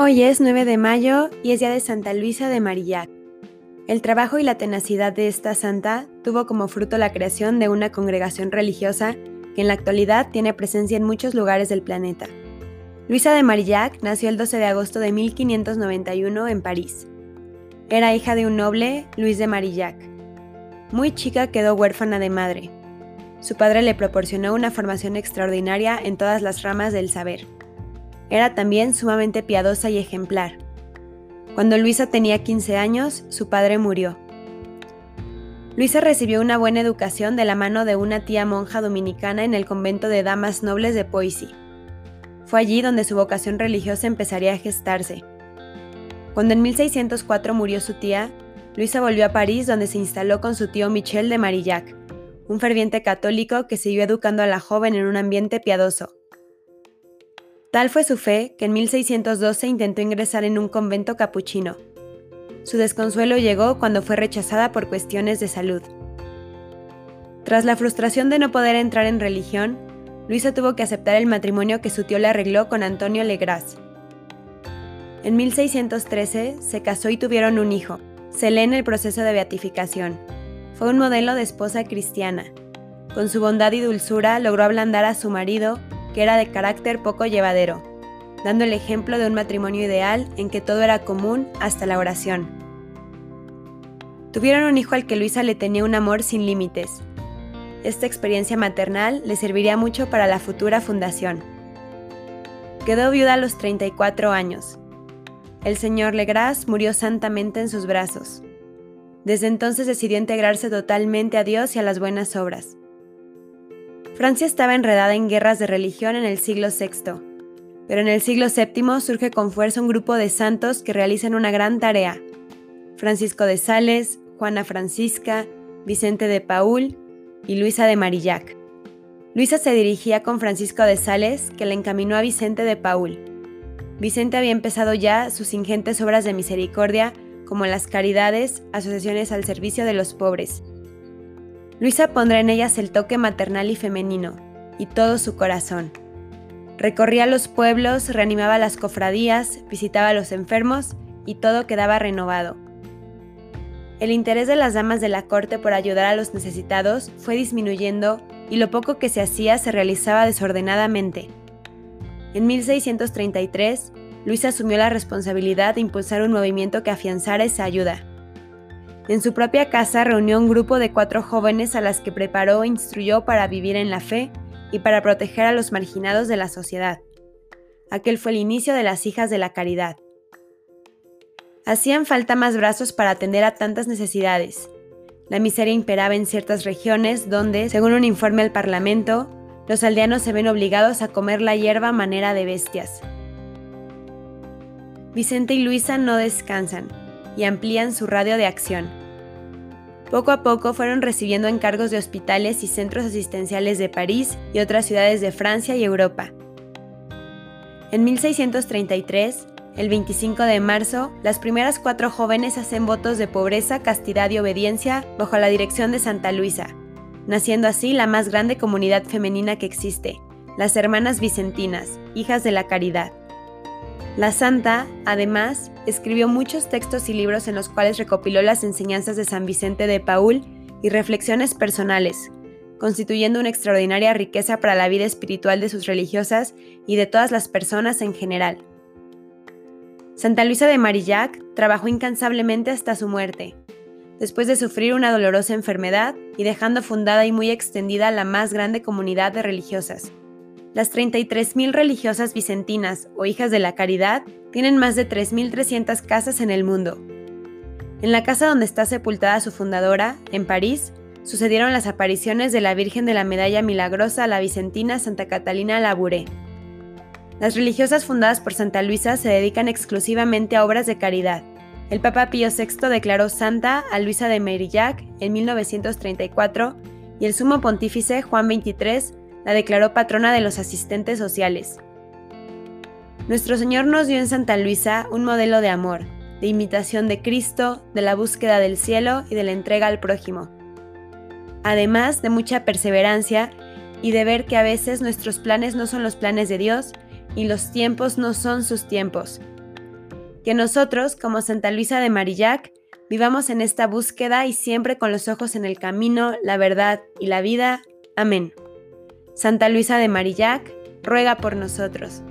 Hoy es 9 de mayo y es día de Santa Luisa de Marillac. El trabajo y la tenacidad de esta santa tuvo como fruto la creación de una congregación religiosa que en la actualidad tiene presencia en muchos lugares del planeta. Luisa de Marillac nació el 12 de agosto de 1591 en París. Era hija de un noble, Luis de Marillac. Muy chica quedó huérfana de madre. Su padre le proporcionó una formación extraordinaria en todas las ramas del saber. Era también sumamente piadosa y ejemplar. Cuando Luisa tenía 15 años, su padre murió. Luisa recibió una buena educación de la mano de una tía monja dominicana en el convento de Damas Nobles de Poissy. Fue allí donde su vocación religiosa empezaría a gestarse. Cuando en 1604 murió su tía, Luisa volvió a París donde se instaló con su tío Michel de Marillac, un ferviente católico que siguió educando a la joven en un ambiente piadoso. Tal fue su fe que en 1612 intentó ingresar en un convento capuchino. Su desconsuelo llegó cuando fue rechazada por cuestiones de salud. Tras la frustración de no poder entrar en religión, Luisa tuvo que aceptar el matrimonio que su tío le arregló con Antonio Legras. En 1613 se casó y tuvieron un hijo. Se lee en el proceso de beatificación. Fue un modelo de esposa cristiana. Con su bondad y dulzura logró ablandar a su marido que era de carácter poco llevadero, dando el ejemplo de un matrimonio ideal en que todo era común hasta la oración. Tuvieron un hijo al que Luisa le tenía un amor sin límites. Esta experiencia maternal le serviría mucho para la futura fundación. Quedó viuda a los 34 años. El señor Legras murió santamente en sus brazos. Desde entonces decidió integrarse totalmente a Dios y a las buenas obras. Francia estaba enredada en guerras de religión en el siglo VI, pero en el siglo VII surge con fuerza un grupo de santos que realizan una gran tarea. Francisco de Sales, Juana Francisca, Vicente de Paul y Luisa de Marillac. Luisa se dirigía con Francisco de Sales, que le encaminó a Vicente de Paul. Vicente había empezado ya sus ingentes obras de misericordia, como las caridades, asociaciones al servicio de los pobres, Luisa pondrá en ellas el toque maternal y femenino, y todo su corazón. Recorría los pueblos, reanimaba las cofradías, visitaba a los enfermos, y todo quedaba renovado. El interés de las damas de la corte por ayudar a los necesitados fue disminuyendo y lo poco que se hacía se realizaba desordenadamente. En 1633, Luisa asumió la responsabilidad de impulsar un movimiento que afianzara esa ayuda. En su propia casa reunió un grupo de cuatro jóvenes a las que preparó e instruyó para vivir en la fe y para proteger a los marginados de la sociedad. Aquel fue el inicio de las hijas de la caridad. Hacían falta más brazos para atender a tantas necesidades. La miseria imperaba en ciertas regiones donde, según un informe al Parlamento, los aldeanos se ven obligados a comer la hierba a manera de bestias. Vicente y Luisa no descansan y amplían su radio de acción. Poco a poco fueron recibiendo encargos de hospitales y centros asistenciales de París y otras ciudades de Francia y Europa. En 1633, el 25 de marzo, las primeras cuatro jóvenes hacen votos de pobreza, castidad y obediencia bajo la dirección de Santa Luisa, naciendo así la más grande comunidad femenina que existe, las Hermanas Vicentinas, hijas de la caridad. La santa, además, escribió muchos textos y libros en los cuales recopiló las enseñanzas de San Vicente de Paul y reflexiones personales, constituyendo una extraordinaria riqueza para la vida espiritual de sus religiosas y de todas las personas en general. Santa Luisa de Marillac trabajó incansablemente hasta su muerte, después de sufrir una dolorosa enfermedad y dejando fundada y muy extendida la más grande comunidad de religiosas, las 33.000 religiosas vicentinas o hijas de la caridad tienen más de 3.300 casas en el mundo. En la casa donde está sepultada su fundadora, en París, sucedieron las apariciones de la Virgen de la Medalla Milagrosa a la Vicentina Santa Catalina Labouré. Las religiosas fundadas por Santa Luisa se dedican exclusivamente a obras de caridad. El Papa Pío VI declaró santa a Luisa de Merillac en 1934 y el sumo pontífice Juan XXIII la declaró patrona de los asistentes sociales. Nuestro Señor nos dio en Santa Luisa un modelo de amor, de imitación de Cristo, de la búsqueda del cielo y de la entrega al prójimo. Además de mucha perseverancia y de ver que a veces nuestros planes no son los planes de Dios y los tiempos no son sus tiempos. Que nosotros, como Santa Luisa de Marillac, vivamos en esta búsqueda y siempre con los ojos en el camino, la verdad y la vida. Amén. Santa Luisa de Marillac, ruega por nosotros.